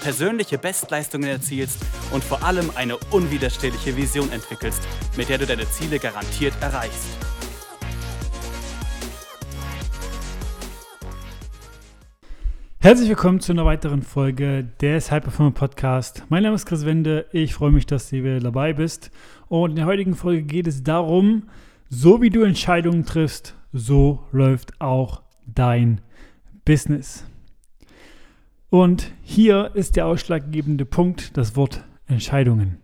persönliche Bestleistungen erzielst und vor allem eine unwiderstehliche Vision entwickelst, mit der du deine Ziele garantiert erreichst. Herzlich willkommen zu einer weiteren Folge des High Performer Podcast. Mein Name ist Chris Wende. Ich freue mich, dass du wieder dabei bist. Und in der heutigen Folge geht es darum, so wie du Entscheidungen triffst, so läuft auch dein Business. Und hier ist der ausschlaggebende Punkt das Wort Entscheidungen.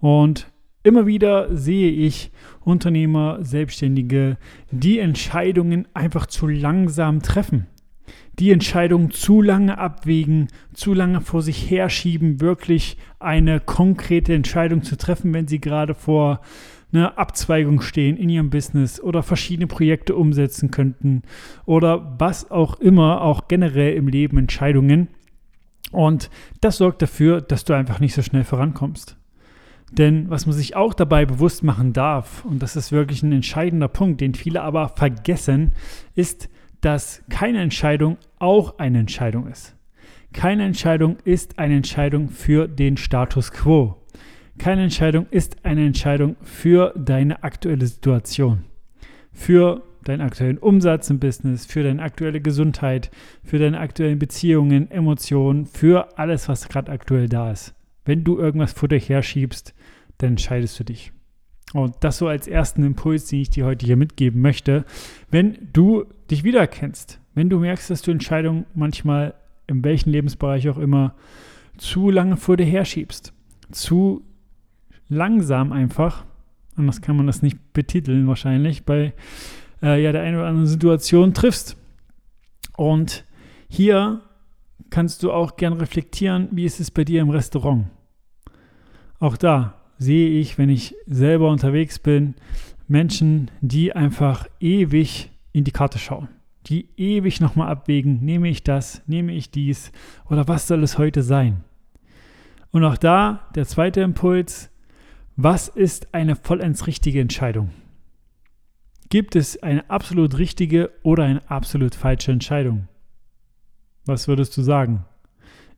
Und immer wieder sehe ich Unternehmer, Selbstständige, die Entscheidungen einfach zu langsam treffen. Die Entscheidungen zu lange abwägen, zu lange vor sich herschieben, wirklich eine konkrete Entscheidung zu treffen, wenn sie gerade vor eine Abzweigung stehen in ihrem Business oder verschiedene Projekte umsetzen könnten oder was auch immer, auch generell im Leben Entscheidungen. Und das sorgt dafür, dass du einfach nicht so schnell vorankommst. Denn was man sich auch dabei bewusst machen darf, und das ist wirklich ein entscheidender Punkt, den viele aber vergessen, ist, dass keine Entscheidung auch eine Entscheidung ist. Keine Entscheidung ist eine Entscheidung für den Status quo. Keine Entscheidung ist eine Entscheidung für deine aktuelle Situation, für deinen aktuellen Umsatz im Business, für deine aktuelle Gesundheit, für deine aktuellen Beziehungen, Emotionen, für alles, was gerade aktuell da ist. Wenn du irgendwas vor dir herschiebst, dann entscheidest du dich. Und das so als ersten Impuls, den ich dir heute hier mitgeben möchte. Wenn du dich wiedererkennst, wenn du merkst, dass du Entscheidungen manchmal in welchem Lebensbereich auch immer zu lange vor dir herschiebst, zu langsam einfach, anders kann man das nicht betiteln wahrscheinlich, bei äh, ja, der einen oder anderen Situation triffst. Und hier kannst du auch gern reflektieren, wie ist es bei dir im Restaurant. Auch da sehe ich, wenn ich selber unterwegs bin, Menschen, die einfach ewig in die Karte schauen, die ewig nochmal abwägen, nehme ich das, nehme ich dies oder was soll es heute sein. Und auch da der zweite Impuls, was ist eine vollends richtige Entscheidung? Gibt es eine absolut richtige oder eine absolut falsche Entscheidung? Was würdest du sagen?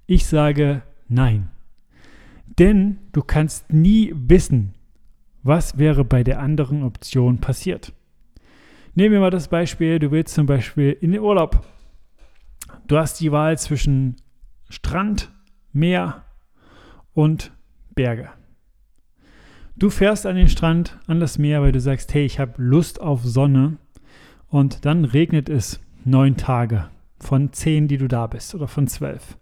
Ich sage nein. Denn du kannst nie wissen, was wäre bei der anderen Option passiert. Nehmen wir mal das Beispiel, du willst zum Beispiel in den Urlaub. Du hast die Wahl zwischen Strand, Meer und Berge. Du fährst an den Strand, an das Meer, weil du sagst, hey, ich habe Lust auf Sonne. Und dann regnet es neun Tage von zehn, die du da bist, oder von zwölf.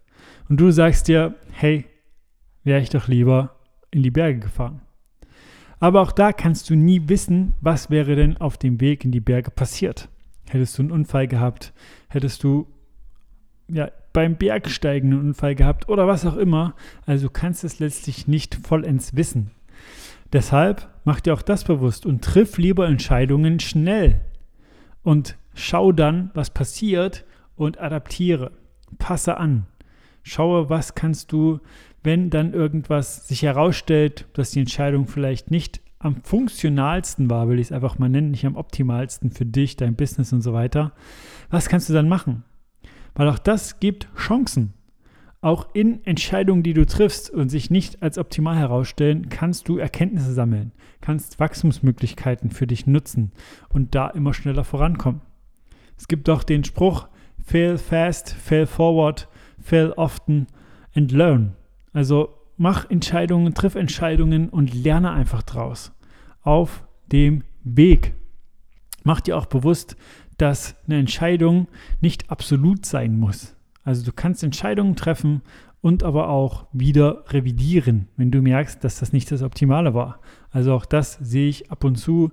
Und du sagst dir, hey, wäre ich doch lieber in die Berge gefahren. Aber auch da kannst du nie wissen, was wäre denn auf dem Weg in die Berge passiert. Hättest du einen Unfall gehabt, hättest du ja, beim Bergsteigen einen Unfall gehabt oder was auch immer. Also du kannst es letztlich nicht vollends wissen. Deshalb mach dir auch das bewusst und triff lieber Entscheidungen schnell. Und schau dann, was passiert und adaptiere. Passe an. Schaue, was kannst du, wenn dann irgendwas sich herausstellt, dass die Entscheidung vielleicht nicht am funktionalsten war, will ich es einfach mal nennen, nicht am optimalsten für dich, dein Business und so weiter. Was kannst du dann machen? Weil auch das gibt Chancen. Auch in Entscheidungen, die du triffst und sich nicht als optimal herausstellen, kannst du Erkenntnisse sammeln, kannst Wachstumsmöglichkeiten für dich nutzen und da immer schneller vorankommen. Es gibt auch den Spruch, fail fast, fail forward, fail often and learn. Also mach Entscheidungen, triff Entscheidungen und lerne einfach draus. Auf dem Weg. Mach dir auch bewusst, dass eine Entscheidung nicht absolut sein muss. Also du kannst Entscheidungen treffen und aber auch wieder revidieren, wenn du merkst, dass das nicht das Optimale war. Also auch das sehe ich ab und zu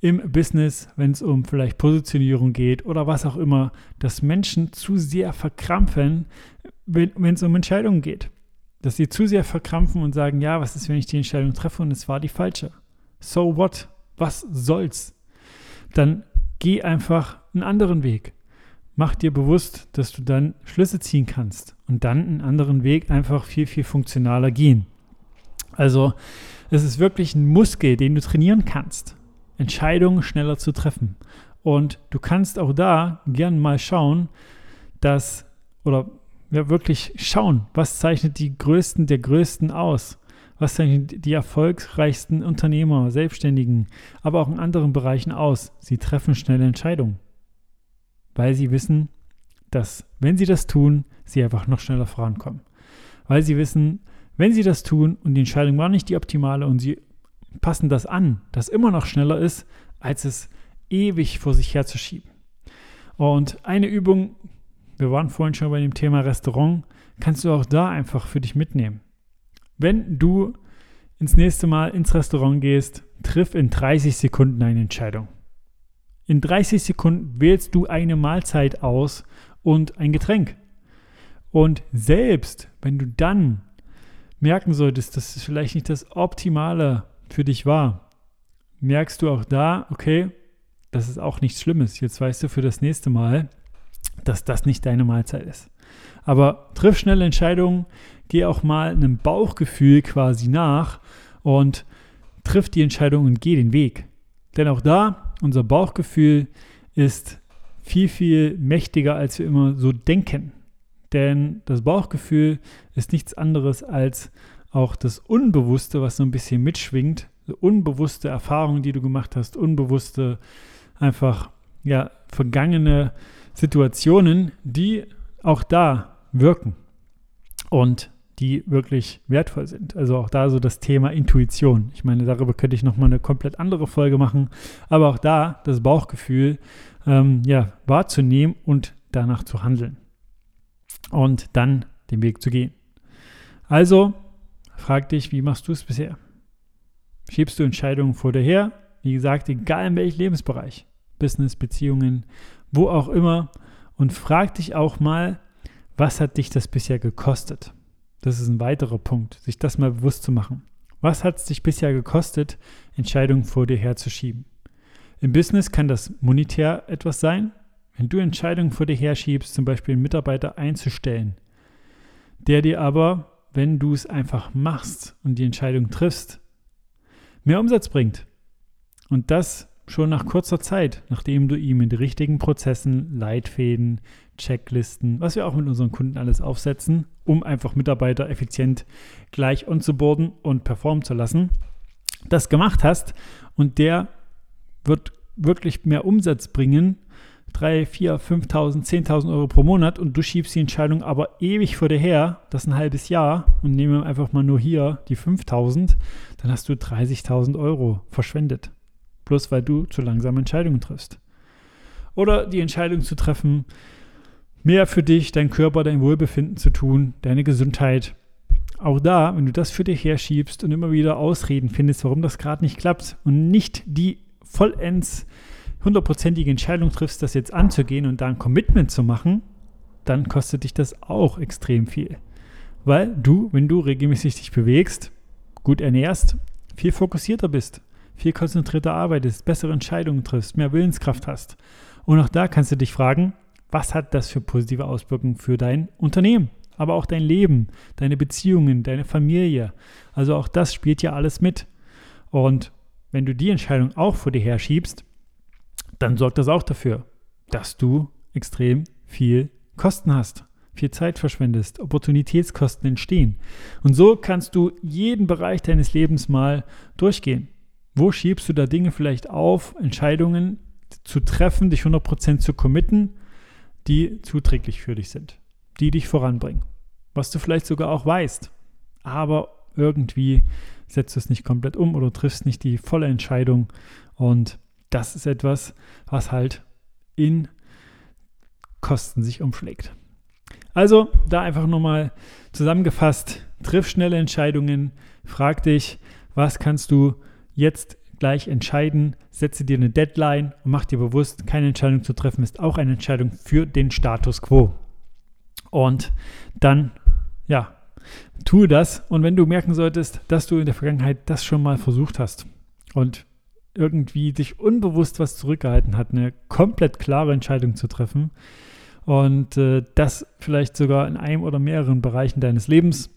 im Business, wenn es um vielleicht Positionierung geht oder was auch immer, dass Menschen zu sehr verkrampfen, wenn es um Entscheidungen geht. Dass sie zu sehr verkrampfen und sagen, ja, was ist, wenn ich die Entscheidung treffe und es war die falsche? So what? was soll's? Dann geh einfach einen anderen Weg. Mach dir bewusst, dass du dann Schlüsse ziehen kannst und dann einen anderen Weg einfach viel, viel funktionaler gehen. Also es ist wirklich ein Muskel, den du trainieren kannst, Entscheidungen schneller zu treffen. Und du kannst auch da gern mal schauen, dass, oder ja, wirklich schauen, was zeichnet die Größten der Größten aus? Was zeichnet die erfolgreichsten Unternehmer, Selbstständigen, aber auch in anderen Bereichen aus? Sie treffen schnelle Entscheidungen, weil sie wissen, dass, wenn sie das tun, sie einfach noch schneller vorankommen. Weil sie wissen, wenn sie das tun und die Entscheidung war nicht die optimale und sie passen das an, das immer noch schneller ist, als es ewig vor sich herzuschieben. Und eine Übung, wir waren vorhin schon bei dem Thema Restaurant, kannst du auch da einfach für dich mitnehmen. Wenn du ins nächste Mal ins Restaurant gehst, triff in 30 Sekunden eine Entscheidung. In 30 Sekunden wählst du eine Mahlzeit aus und ein Getränk. Und selbst wenn du dann merken solltest, dass es vielleicht nicht das Optimale für dich war, merkst du auch da, okay, das ist auch nichts Schlimmes. Jetzt weißt du für das nächste Mal, dass das nicht deine Mahlzeit ist. Aber triff schnelle Entscheidungen, geh auch mal einem Bauchgefühl quasi nach und triff die Entscheidung und geh den Weg. Denn auch da, unser Bauchgefühl ist viel, viel mächtiger, als wir immer so denken. Denn das Bauchgefühl ist nichts anderes als auch das Unbewusste, was so ein bisschen mitschwingt. Unbewusste Erfahrungen, die du gemacht hast, unbewusste einfach ja vergangene Situationen, die auch da wirken und die wirklich wertvoll sind. Also auch da so das Thema Intuition. Ich meine, darüber könnte ich nochmal eine komplett andere Folge machen, aber auch da das Bauchgefühl ähm, ja, wahrzunehmen und danach zu handeln und dann den Weg zu gehen. Also frag dich, wie machst du es bisher? Schiebst du Entscheidungen vor dir her? Wie gesagt, egal in welchem Lebensbereich. Business, Beziehungen, wo auch immer. Und frag dich auch mal, was hat dich das bisher gekostet? Das ist ein weiterer Punkt, sich das mal bewusst zu machen. Was hat es dich bisher gekostet, Entscheidungen vor dir herzuschieben? Im Business kann das monetär etwas sein. Wenn du Entscheidungen vor dir herschiebst, zum Beispiel einen Mitarbeiter einzustellen, der dir aber, wenn du es einfach machst und die Entscheidung triffst, mehr Umsatz bringt. Und das schon nach kurzer Zeit, nachdem du ihm mit richtigen Prozessen, Leitfäden, Checklisten, was wir auch mit unseren Kunden alles aufsetzen, um einfach Mitarbeiter effizient gleich onzuboarden und performen zu lassen, das gemacht hast und der wird wirklich mehr Umsatz bringen, 3, 4, 5.000, 10.000 Euro pro Monat und du schiebst die Entscheidung aber ewig vor dir her, das ist ein halbes Jahr und nehmen einfach mal nur hier die 5.000, dann hast du 30.000 Euro verschwendet bloß weil du zu langsam Entscheidungen triffst. Oder die Entscheidung zu treffen, mehr für dich, dein Körper, dein Wohlbefinden zu tun, deine Gesundheit. Auch da, wenn du das für dich herschiebst und immer wieder Ausreden findest, warum das gerade nicht klappt und nicht die vollends hundertprozentige Entscheidung triffst, das jetzt anzugehen und da ein Commitment zu machen, dann kostet dich das auch extrem viel. Weil du, wenn du regelmäßig dich bewegst, gut ernährst, viel fokussierter bist viel konzentrierter arbeitest, bessere Entscheidungen triffst, mehr Willenskraft hast. Und auch da kannst du dich fragen, was hat das für positive Auswirkungen für dein Unternehmen, aber auch dein Leben, deine Beziehungen, deine Familie. Also auch das spielt ja alles mit. Und wenn du die Entscheidung auch vor dir her schiebst, dann sorgt das auch dafür, dass du extrem viel Kosten hast, viel Zeit verschwendest, Opportunitätskosten entstehen. Und so kannst du jeden Bereich deines Lebens mal durchgehen. Wo schiebst du da Dinge vielleicht auf, Entscheidungen zu treffen, dich 100% zu committen, die zuträglich für dich sind, die dich voranbringen, was du vielleicht sogar auch weißt, aber irgendwie setzt du es nicht komplett um oder triffst nicht die volle Entscheidung und das ist etwas, was halt in Kosten sich umschlägt. Also da einfach nochmal zusammengefasst, triff schnelle Entscheidungen, frag dich, was kannst du jetzt gleich entscheiden, setze dir eine Deadline und mach dir bewusst, keine Entscheidung zu treffen ist auch eine Entscheidung für den Status quo. Und dann, ja, tue das. Und wenn du merken solltest, dass du in der Vergangenheit das schon mal versucht hast und irgendwie sich unbewusst was zurückgehalten hat, eine komplett klare Entscheidung zu treffen. Und äh, das vielleicht sogar in einem oder mehreren Bereichen deines Lebens,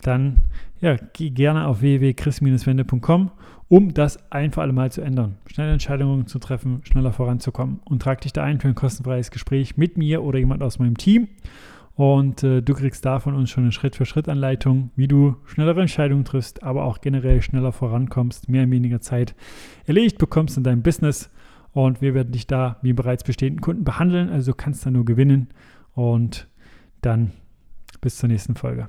dann ja, geh gerne auf www.chris-wende.com, um das ein für alle Mal zu ändern, schnelle Entscheidungen zu treffen, schneller voranzukommen. Und trag dich da ein für ein kostenfreies Gespräch mit mir oder jemand aus meinem Team. Und äh, du kriegst da von uns schon eine Schritt-für-Schritt-Anleitung, wie du schnellere Entscheidungen triffst, aber auch generell schneller vorankommst, mehr in weniger Zeit erledigt bekommst in deinem Business. Und wir werden dich da wie bereits bestehenden Kunden behandeln. Also du kannst da nur gewinnen. Und dann bis zur nächsten Folge.